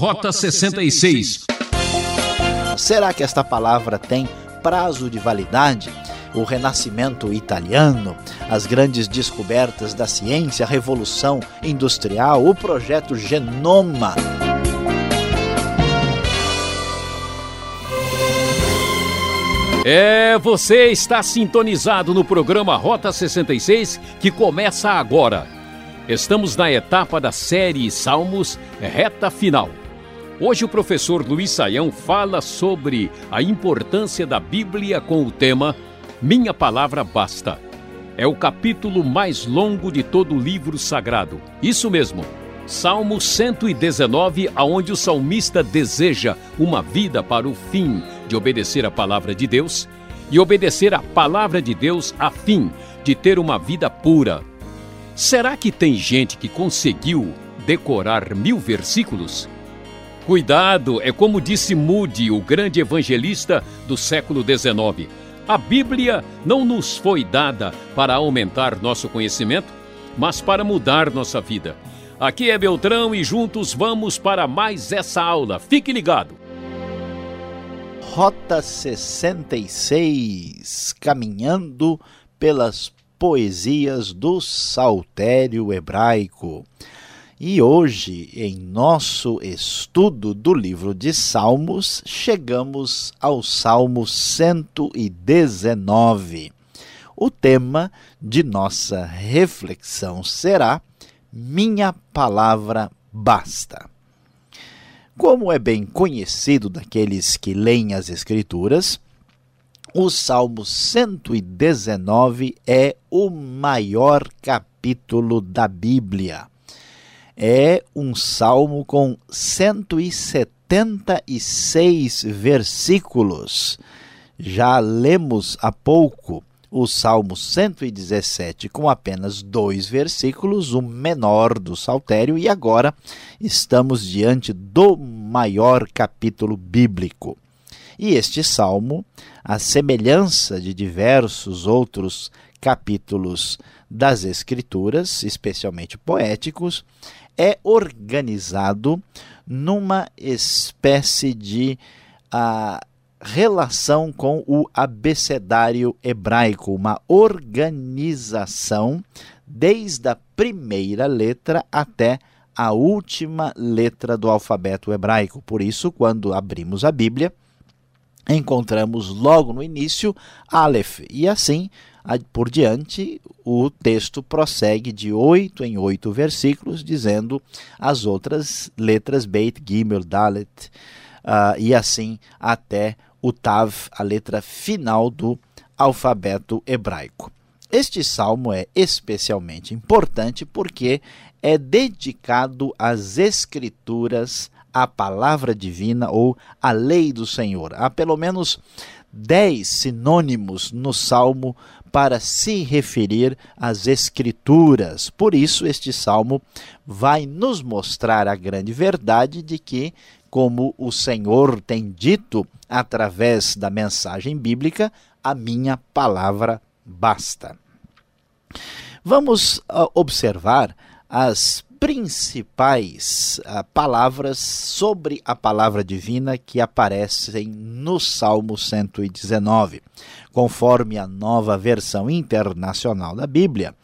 Rota 66. Será que esta palavra tem prazo de validade? O renascimento italiano, as grandes descobertas da ciência, a revolução industrial, o projeto Genoma. É, você está sintonizado no programa Rota 66 que começa agora. Estamos na etapa da série Salmos, reta final. Hoje o professor Luiz Saião fala sobre a importância da Bíblia com o tema Minha Palavra Basta. É o capítulo mais longo de todo o livro sagrado. Isso mesmo. Salmo 119, aonde o salmista deseja uma vida para o fim de obedecer a palavra de Deus e obedecer a palavra de Deus a fim de ter uma vida pura. Será que tem gente que conseguiu decorar mil versículos? Cuidado, é como disse Moody, o grande evangelista do século XIX. A Bíblia não nos foi dada para aumentar nosso conhecimento, mas para mudar nossa vida. Aqui é Beltrão e juntos vamos para mais essa aula. Fique ligado. Rota 66, caminhando pelas poesias do Saltério Hebraico. E hoje, em nosso estudo do livro de Salmos, chegamos ao Salmo 119. O tema de nossa reflexão será Minha Palavra Basta. Como é bem conhecido daqueles que leem as Escrituras, o Salmo 119 é o maior capítulo da Bíblia é um salmo com 176 versículos. Já lemos há pouco o Salmo 117 com apenas dois versículos, o menor do saltério, e agora estamos diante do maior capítulo bíblico. E este salmo, a semelhança de diversos outros capítulos das Escrituras, especialmente poéticos, é organizado numa espécie de uh, relação com o abecedário hebraico, uma organização desde a primeira letra até a última letra do alfabeto hebraico. Por isso, quando abrimos a Bíblia, encontramos logo no início Aleph, e assim por diante, o texto prossegue de oito em oito versículos, dizendo as outras letras Beit, Gimel, Dalet, uh, e assim até o Tav, a letra final do alfabeto hebraico. Este salmo é especialmente importante porque é dedicado às escrituras, à palavra divina ou à lei do Senhor. Há pelo menos dez sinônimos no salmo para se referir às Escrituras. Por isso, este salmo vai nos mostrar a grande verdade de que, como o Senhor tem dito através da mensagem bíblica, a minha palavra basta. Vamos uh, observar as principais uh, palavras sobre a palavra divina que aparecem no Salmo 119. Conforme a nova versão internacional da Bíblia,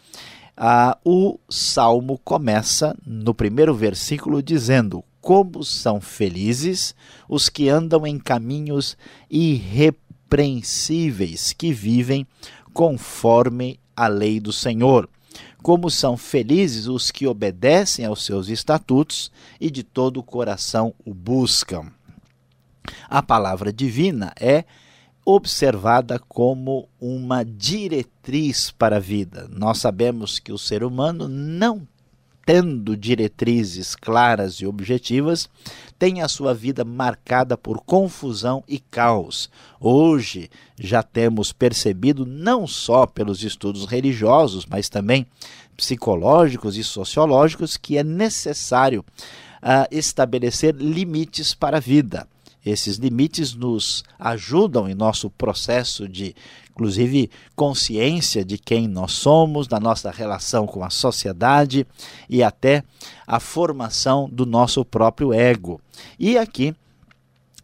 uh, o salmo começa no primeiro versículo dizendo: Como são felizes os que andam em caminhos irrepreensíveis, que vivem conforme a lei do Senhor como são felizes os que obedecem aos seus estatutos e de todo o coração o buscam. A palavra divina é observada como uma diretriz para a vida. Nós sabemos que o ser humano não tendo diretrizes claras e objetivas, tem a sua vida marcada por confusão e caos. Hoje já temos percebido, não só pelos estudos religiosos, mas também psicológicos e sociológicos, que é necessário uh, estabelecer limites para a vida. Esses limites nos ajudam em nosso processo de, inclusive, consciência de quem nós somos, da nossa relação com a sociedade e até a formação do nosso próprio ego. E aqui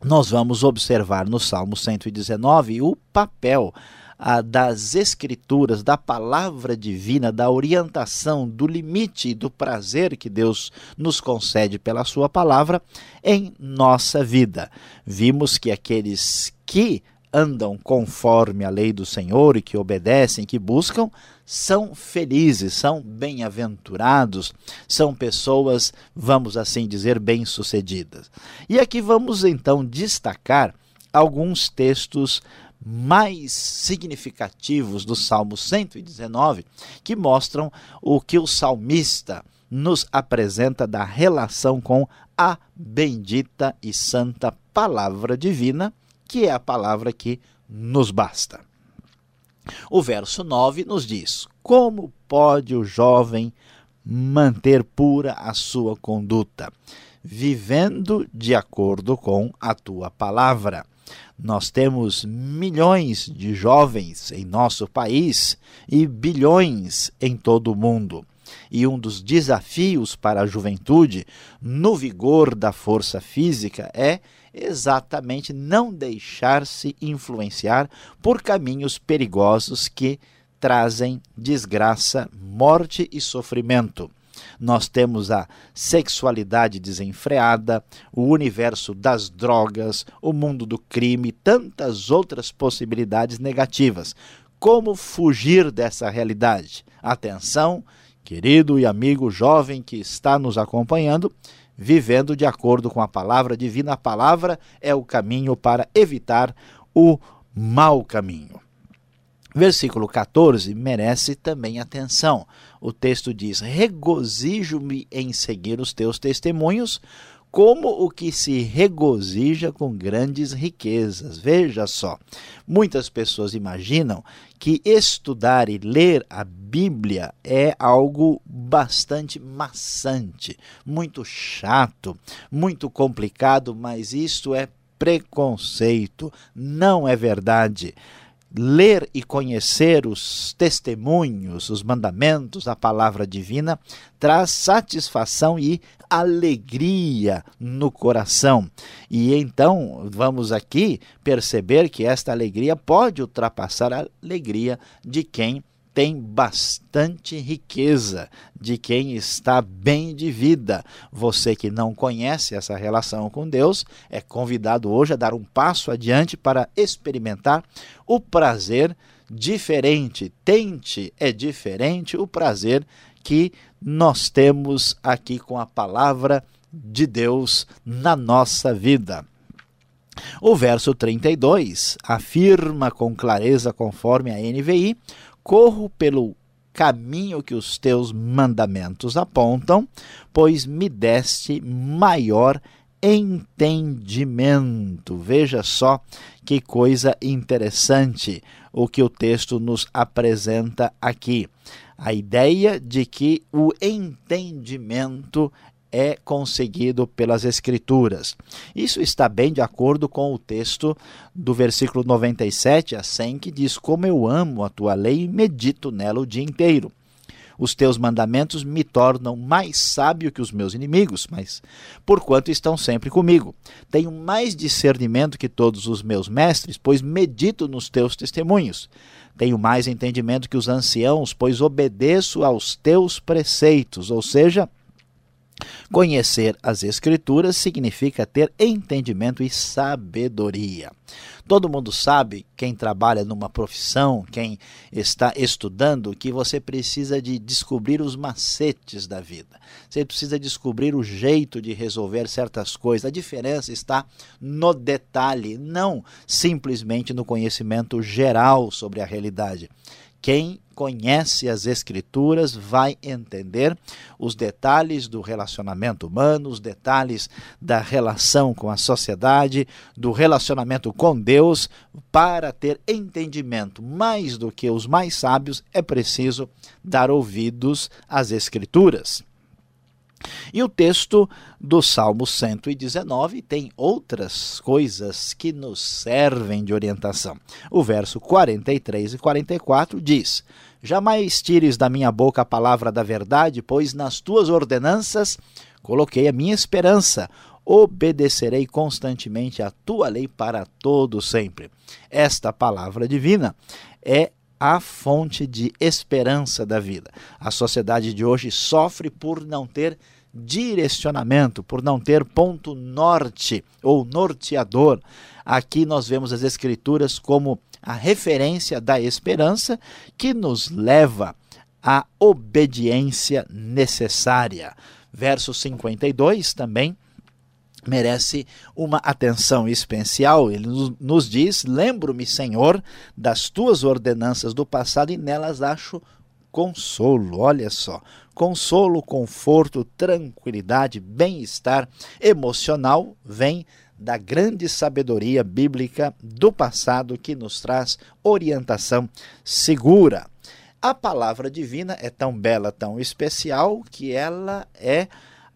nós vamos observar no Salmo 119 o papel das Escrituras, da palavra divina, da orientação, do limite e do prazer que Deus nos concede pela Sua palavra em nossa vida. Vimos que aqueles que andam conforme a lei do Senhor e que obedecem, que buscam, são felizes, são bem-aventurados, são pessoas, vamos assim dizer, bem-sucedidas. E aqui vamos então destacar alguns textos mais significativos do Salmo 119, que mostram o que o salmista nos apresenta da relação com a bendita e santa palavra divina, que é a palavra que nos basta. O verso 9 nos diz: Como pode o jovem manter pura a sua conduta? Vivendo de acordo com a tua palavra. Nós temos milhões de jovens em nosso país e bilhões em todo o mundo. E um dos desafios para a juventude, no vigor da força física, é exatamente não deixar-se influenciar por caminhos perigosos que trazem desgraça, morte e sofrimento nós temos a sexualidade desenfreada, o universo das drogas, o mundo do crime, tantas outras possibilidades negativas. Como fugir dessa realidade? Atenção, querido e amigo jovem que está nos acompanhando, vivendo de acordo com a palavra divina. A palavra é o caminho para evitar o mau caminho. Versículo 14 merece também atenção. O texto diz: Regozijo-me em seguir os teus testemunhos, como o que se regozija com grandes riquezas. Veja só, muitas pessoas imaginam que estudar e ler a Bíblia é algo bastante maçante, muito chato, muito complicado, mas isto é preconceito, não é verdade ler e conhecer os testemunhos, os mandamentos, a palavra divina, traz satisfação e alegria no coração. E então vamos aqui perceber que esta alegria pode ultrapassar a alegria de quem tem bastante riqueza, de quem está bem de vida. Você que não conhece essa relação com Deus é convidado hoje a dar um passo adiante para experimentar o prazer diferente. Tente é diferente o prazer que nós temos aqui com a palavra de Deus na nossa vida. O verso 32 afirma com clareza, conforme a NVI, corro pelo caminho que os teus mandamentos apontam, pois me deste maior entendimento. Veja só que coisa interessante o que o texto nos apresenta aqui. A ideia de que o entendimento é conseguido pelas Escrituras. Isso está bem de acordo com o texto do versículo 97 a 100, que diz: Como eu amo a tua lei e medito nela o dia inteiro. Os teus mandamentos me tornam mais sábio que os meus inimigos, mas porquanto estão sempre comigo. Tenho mais discernimento que todos os meus mestres, pois medito nos teus testemunhos. Tenho mais entendimento que os anciãos, pois obedeço aos teus preceitos, ou seja, Conhecer as Escrituras significa ter entendimento e sabedoria. Todo mundo sabe, quem trabalha numa profissão, quem está estudando, que você precisa de descobrir os macetes da vida. Você precisa descobrir o jeito de resolver certas coisas. A diferença está no detalhe, não simplesmente no conhecimento geral sobre a realidade. Quem conhece as Escrituras vai entender os detalhes do relacionamento humano, os detalhes da relação com a sociedade, do relacionamento com Deus. Para ter entendimento mais do que os mais sábios, é preciso dar ouvidos às Escrituras. E o texto do Salmo 119 tem outras coisas que nos servem de orientação. O verso 43 e 44 diz: Jamais tires da minha boca a palavra da verdade, pois nas tuas ordenanças coloquei a minha esperança. Obedecerei constantemente a tua lei para todo sempre. Esta palavra divina é a fonte de esperança da vida. A sociedade de hoje sofre por não ter direcionamento, por não ter ponto norte ou norteador. Aqui nós vemos as Escrituras como a referência da esperança que nos leva à obediência necessária. Verso 52 também merece uma atenção especial. Ele nos diz: Lembro-me, Senhor, das tuas ordenanças do passado e nelas acho consolo. Olha só, consolo, conforto, tranquilidade, bem-estar emocional vem da grande sabedoria bíblica do passado que nos traz orientação segura. A palavra divina é tão bela, tão especial, que ela é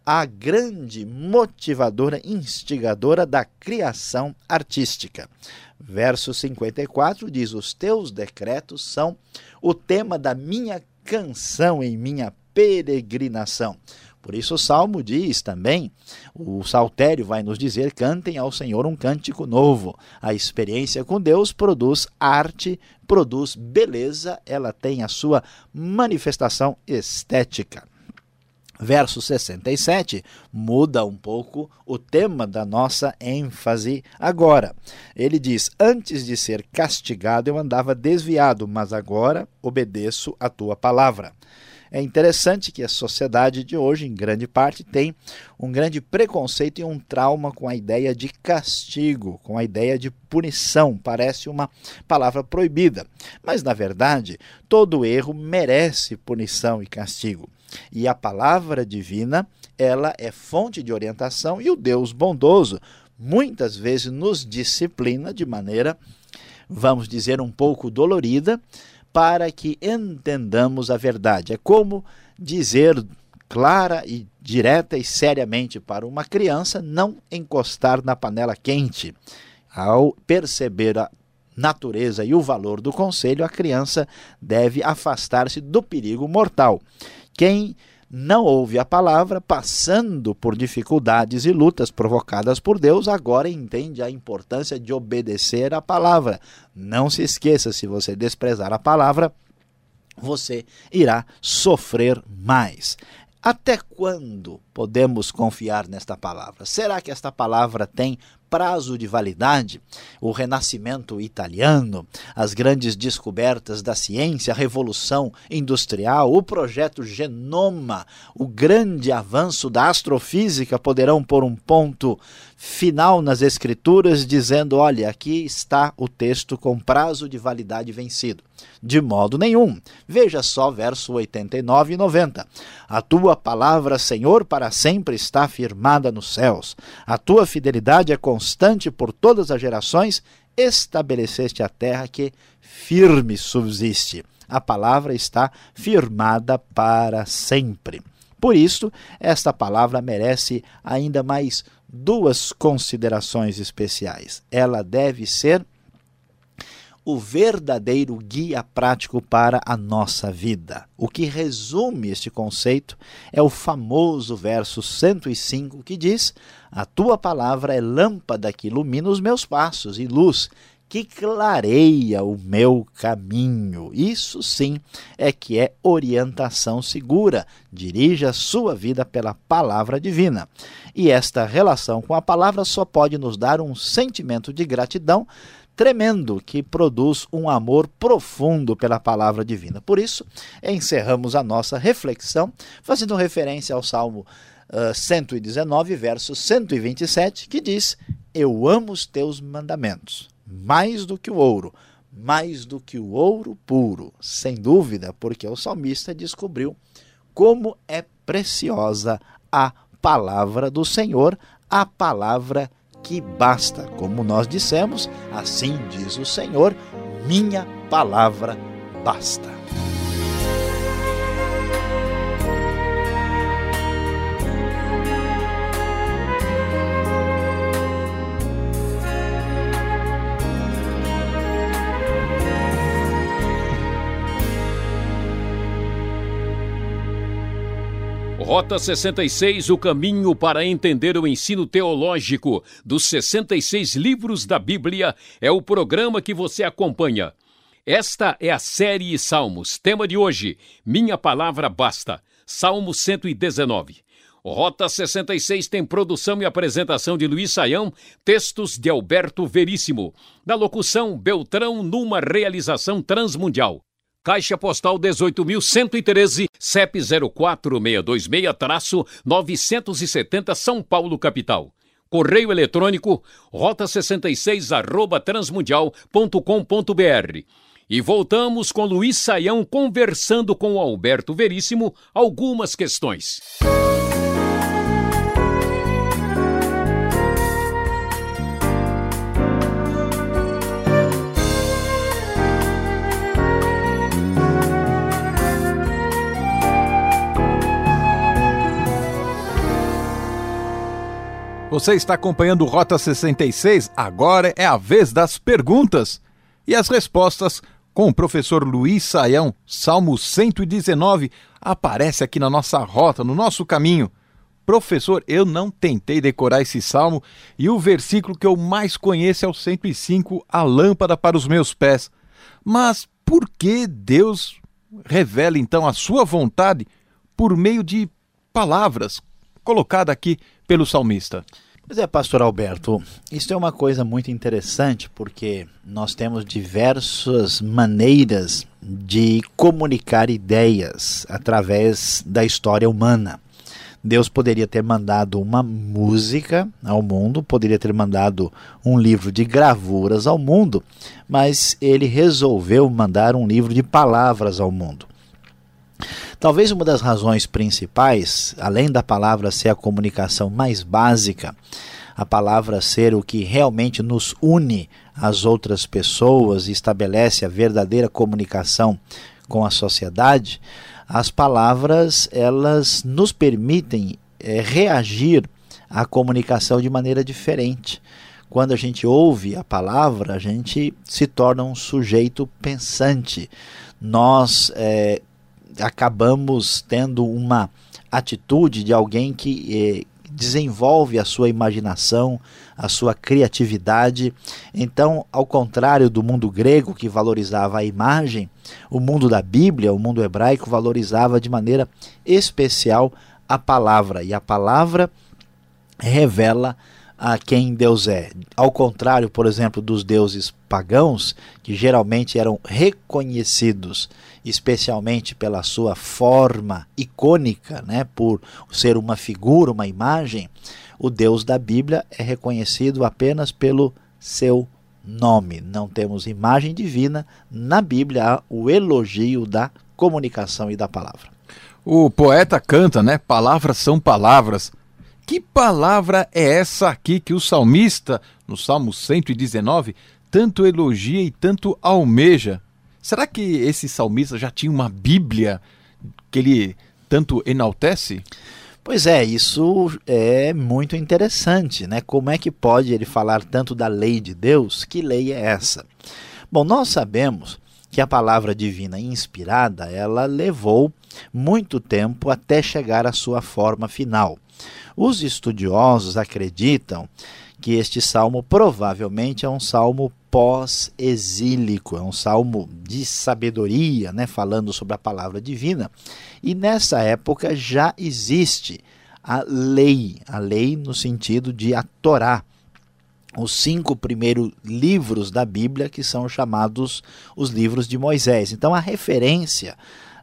a grande motivadora, instigadora da criação artística. Verso 54 diz: Os teus decretos são o tema da minha canção em minha peregrinação. Por isso o Salmo diz também, o Saltério vai nos dizer, cantem ao Senhor um cântico novo. A experiência com Deus produz arte, produz beleza, ela tem a sua manifestação estética. Verso 67 muda um pouco o tema da nossa ênfase agora. Ele diz: Antes de ser castigado, eu andava desviado, mas agora obedeço a tua palavra. É interessante que a sociedade de hoje, em grande parte, tem um grande preconceito e um trauma com a ideia de castigo, com a ideia de punição. Parece uma palavra proibida. Mas, na verdade, todo erro merece punição e castigo. E a palavra divina, ela é fonte de orientação e o Deus bondoso muitas vezes nos disciplina de maneira, vamos dizer, um pouco dolorida, para que entendamos a verdade. É como dizer clara e direta e seriamente para uma criança não encostar na panela quente. Ao perceber a natureza e o valor do conselho, a criança deve afastar-se do perigo mortal. Quem não ouve a palavra, passando por dificuldades e lutas provocadas por Deus, agora entende a importância de obedecer a palavra. Não se esqueça, se você desprezar a palavra, você irá sofrer mais. Até quando podemos confiar nesta palavra? Será que esta palavra tem prazo de validade, o renascimento italiano, as grandes descobertas da ciência, a revolução industrial, o projeto Genoma, o grande avanço da astrofísica poderão pôr um ponto final nas escrituras dizendo, olha, aqui está o texto com prazo de validade vencido. De modo nenhum. Veja só verso 89 e 90. A tua palavra, Senhor, para sempre está firmada nos céus. A tua fidelidade é constante por todas as gerações, estabeleceste a terra que firme subsiste. A palavra está firmada para sempre. Por isso, esta palavra merece ainda mais duas considerações especiais. Ela deve ser o verdadeiro guia prático para a nossa vida. O que resume este conceito é o famoso verso 105 que diz: A tua palavra é lâmpada que ilumina os meus passos e luz que clareia o meu caminho. Isso sim é que é orientação segura. Dirija a sua vida pela palavra divina. E esta relação com a palavra só pode nos dar um sentimento de gratidão tremendo que produz um amor profundo pela palavra divina. Por isso, encerramos a nossa reflexão fazendo referência ao Salmo uh, 119, verso 127, que diz: Eu amo os teus mandamentos, mais do que o ouro, mais do que o ouro puro. Sem dúvida, porque o salmista descobriu como é preciosa a palavra do Senhor, a palavra que basta. Como nós dissemos, assim diz o Senhor: minha palavra basta. Rota 66, o caminho para entender o ensino teológico dos 66 livros da Bíblia, é o programa que você acompanha. Esta é a série Salmos. Tema de hoje: Minha Palavra Basta. Salmo 119. Rota 66 tem produção e apresentação de Luiz Saião, textos de Alberto Veríssimo. Da locução Beltrão numa realização transmundial. Caixa Postal 18.113, CEP 04626-970 São Paulo, capital. Correio eletrônico rota66 arroba transmundial.com.br. E voltamos com Luiz Saião conversando com Alberto Veríssimo algumas questões. Você está acompanhando Rota 66? Agora é a vez das perguntas e as respostas com o professor Luiz Saião. Salmo 119 aparece aqui na nossa rota, no nosso caminho. Professor, eu não tentei decorar esse salmo e o versículo que eu mais conheço é o 105, a lâmpada para os meus pés. Mas por que Deus revela então a sua vontade por meio de palavras colocadas aqui pelo salmista? Pois é, pastor Alberto, isso é uma coisa muito interessante porque nós temos diversas maneiras de comunicar ideias através da história humana. Deus poderia ter mandado uma música ao mundo, poderia ter mandado um livro de gravuras ao mundo, mas ele resolveu mandar um livro de palavras ao mundo. Talvez uma das razões principais, além da palavra ser a comunicação mais básica, a palavra ser o que realmente nos une às outras pessoas e estabelece a verdadeira comunicação com a sociedade, as palavras elas nos permitem é, reagir à comunicação de maneira diferente. Quando a gente ouve a palavra, a gente se torna um sujeito pensante. Nós é, acabamos tendo uma atitude de alguém que eh, desenvolve a sua imaginação, a sua criatividade. Então, ao contrário do mundo grego que valorizava a imagem, o mundo da Bíblia, o mundo hebraico valorizava de maneira especial a palavra, e a palavra revela a quem Deus é. Ao contrário, por exemplo, dos deuses pagãos, que geralmente eram reconhecidos especialmente pela sua forma icônica, né, por ser uma figura, uma imagem, o Deus da Bíblia é reconhecido apenas pelo seu nome. Não temos imagem divina na Bíblia, há o elogio da comunicação e da palavra. O poeta canta, né? Palavras são palavras. Que palavra é essa aqui que o salmista, no Salmo 119, tanto elogia e tanto almeja? Será que esse salmista já tinha uma Bíblia que ele tanto enaltece? Pois é, isso é muito interessante, né? Como é que pode ele falar tanto da lei de Deus? Que lei é essa? Bom, nós sabemos que a palavra divina inspirada, ela levou muito tempo até chegar à sua forma final. Os estudiosos acreditam que este salmo provavelmente é um salmo pós-exílico, é um salmo de sabedoria, né, falando sobre a palavra divina. E nessa época já existe a lei, a lei no sentido de a Torá, os cinco primeiros livros da Bíblia que são chamados os livros de Moisés. Então a referência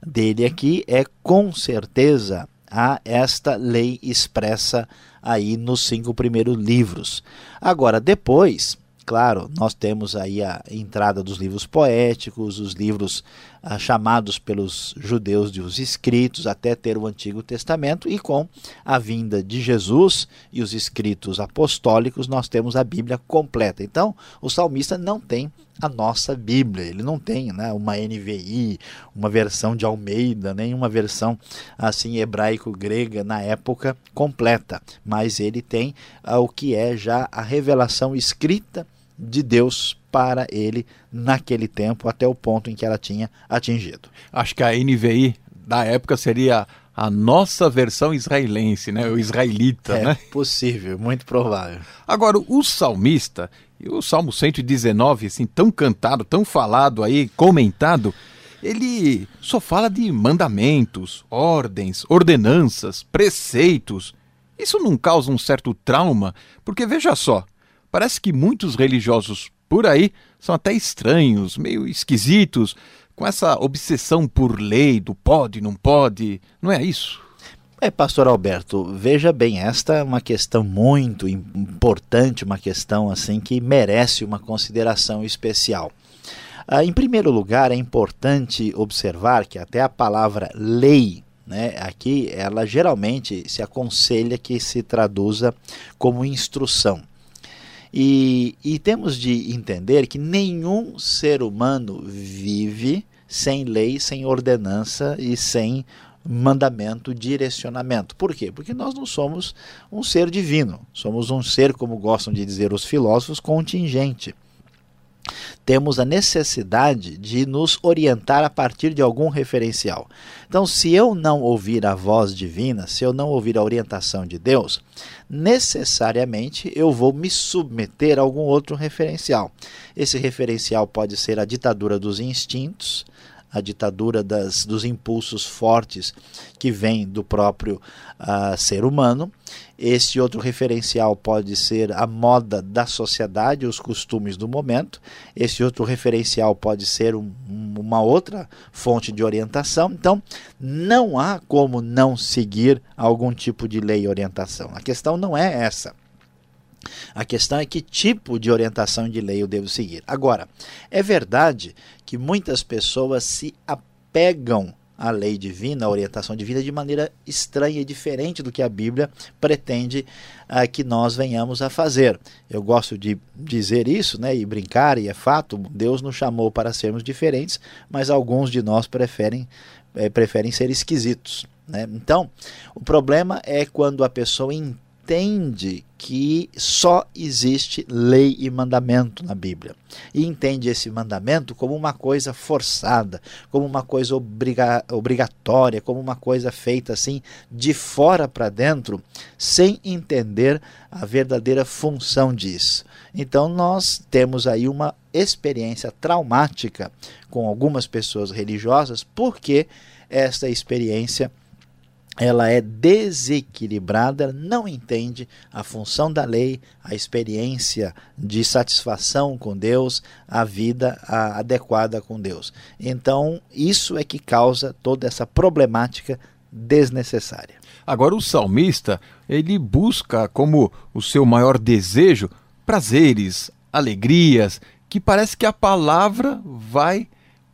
dele aqui é com certeza a esta lei expressa aí nos cinco primeiros livros. Agora, depois, claro, nós temos aí a entrada dos livros poéticos, os livros ah, chamados pelos judeus de os escritos, até ter o Antigo Testamento, e com a vinda de Jesus e os escritos apostólicos, nós temos a Bíblia completa. Então, o salmista não tem a nossa Bíblia. Ele não tem né, uma NVI, uma versão de Almeida, nem uma versão assim hebraico-grega na época completa, mas ele tem ah, o que é já a revelação escrita de Deus para ele naquele tempo, até o ponto em que ela tinha atingido. Acho que a NVI da época seria a nossa versão israelense, né? O israelita, é né? possível, muito provável. Agora, o salmista, e o Salmo 119, assim, tão cantado, tão falado aí, comentado, ele só fala de mandamentos, ordens, ordenanças, preceitos. Isso não causa um certo trauma? Porque veja só, parece que muitos religiosos por aí são até estranhos, meio esquisitos, com essa obsessão por lei, do pode, não pode, não é isso? É, pastor Alberto, veja bem, esta é uma questão muito importante, uma questão assim que merece uma consideração especial. Ah, em primeiro lugar, é importante observar que até a palavra lei, né, aqui, ela geralmente se aconselha que se traduza como instrução. E, e temos de entender que nenhum ser humano vive sem lei, sem ordenança e sem mandamento, direcionamento. Por quê? Porque nós não somos um ser divino, somos um ser, como gostam de dizer os filósofos, contingente temos a necessidade de nos orientar a partir de algum referencial. Então, se eu não ouvir a voz divina, se eu não ouvir a orientação de Deus, necessariamente eu vou me submeter a algum outro referencial. Esse referencial pode ser a ditadura dos instintos, a ditadura das, dos impulsos fortes que vêm do próprio uh, ser humano. Este outro referencial pode ser a moda da sociedade, os costumes do momento. Esse outro referencial pode ser um, uma outra fonte de orientação. Então, não há como não seguir algum tipo de lei e orientação. A questão não é essa. A questão é que tipo de orientação de lei eu devo seguir. Agora, é verdade que muitas pessoas se apegam à lei divina, à orientação divina, de maneira estranha e diferente do que a Bíblia pretende uh, que nós venhamos a fazer. Eu gosto de dizer isso né, e brincar, e é fato, Deus nos chamou para sermos diferentes, mas alguns de nós preferem, eh, preferem ser esquisitos. Né? Então, o problema é quando a pessoa entende entende que só existe lei e mandamento na Bíblia. E entende esse mandamento como uma coisa forçada, como uma coisa obriga obrigatória, como uma coisa feita assim de fora para dentro, sem entender a verdadeira função disso. Então nós temos aí uma experiência traumática com algumas pessoas religiosas, porque esta experiência ela é desequilibrada, não entende a função da lei, a experiência de satisfação com Deus, a vida a, adequada com Deus. Então, isso é que causa toda essa problemática desnecessária. Agora, o salmista, ele busca como o seu maior desejo prazeres, alegrias, que parece que a palavra vai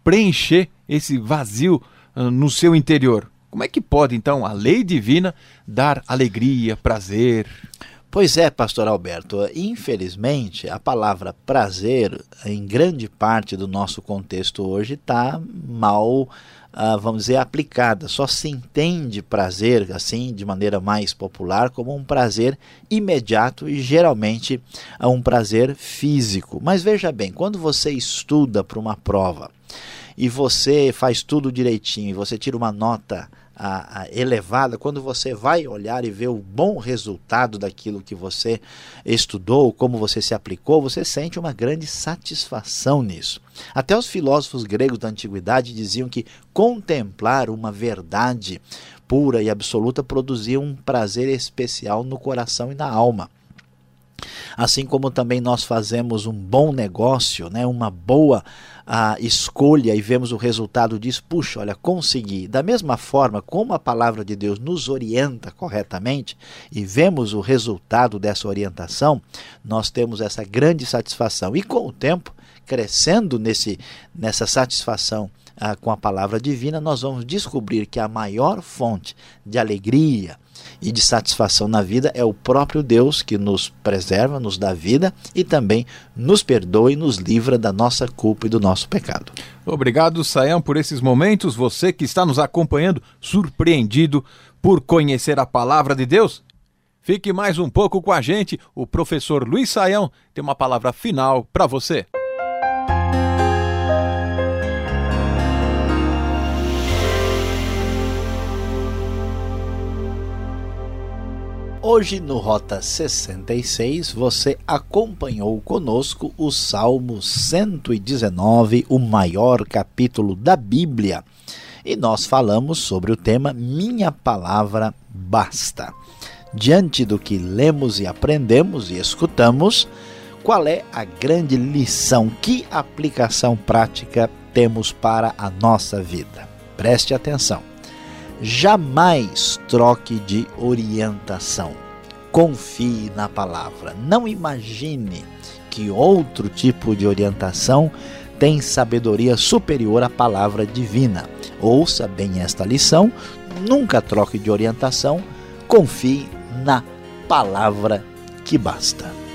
preencher esse vazio uh, no seu interior. Como é que pode, então, a lei divina dar alegria, prazer? Pois é, pastor Alberto, infelizmente a palavra prazer, em grande parte do nosso contexto hoje, está mal, uh, vamos dizer, aplicada. Só se entende prazer, assim, de maneira mais popular, como um prazer imediato e geralmente uh, um prazer físico. Mas veja bem, quando você estuda para uma prova e você faz tudo direitinho, e você tira uma nota a, a elevada, quando você vai olhar e ver o bom resultado daquilo que você estudou, como você se aplicou, você sente uma grande satisfação nisso. Até os filósofos gregos da antiguidade diziam que contemplar uma verdade pura e absoluta produzia um prazer especial no coração e na alma. Assim como também nós fazemos um bom negócio, né, uma boa a escolha e vemos o resultado disso, puxa, olha, consegui. Da mesma forma como a palavra de Deus nos orienta corretamente e vemos o resultado dessa orientação, nós temos essa grande satisfação. E com o tempo, crescendo nesse, nessa satisfação ah, com a palavra divina, nós vamos descobrir que a maior fonte de alegria, e de satisfação na vida é o próprio Deus que nos preserva, nos dá vida e também nos perdoa e nos livra da nossa culpa e do nosso pecado. Obrigado, Sayão, por esses momentos. Você que está nos acompanhando, surpreendido por conhecer a palavra de Deus. Fique mais um pouco com a gente. O professor Luiz Saião tem uma palavra final para você. Hoje no Rota 66 você acompanhou conosco o Salmo 119, o maior capítulo da Bíblia. E nós falamos sobre o tema Minha Palavra Basta. Diante do que lemos e aprendemos e escutamos, qual é a grande lição? Que aplicação prática temos para a nossa vida? Preste atenção. Jamais troque de orientação. Confie na palavra. Não imagine que outro tipo de orientação tem sabedoria superior à palavra divina. Ouça bem esta lição. Nunca troque de orientação. Confie na palavra que basta.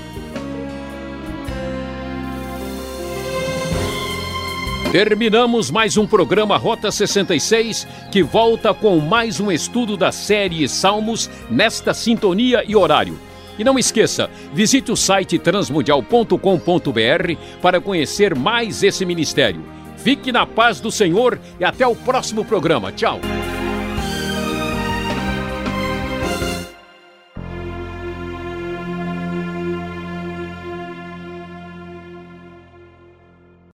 Terminamos mais um programa Rota 66, que volta com mais um estudo da série Salmos nesta sintonia e horário. E não esqueça, visite o site transmundial.com.br para conhecer mais esse ministério. Fique na paz do Senhor e até o próximo programa. Tchau.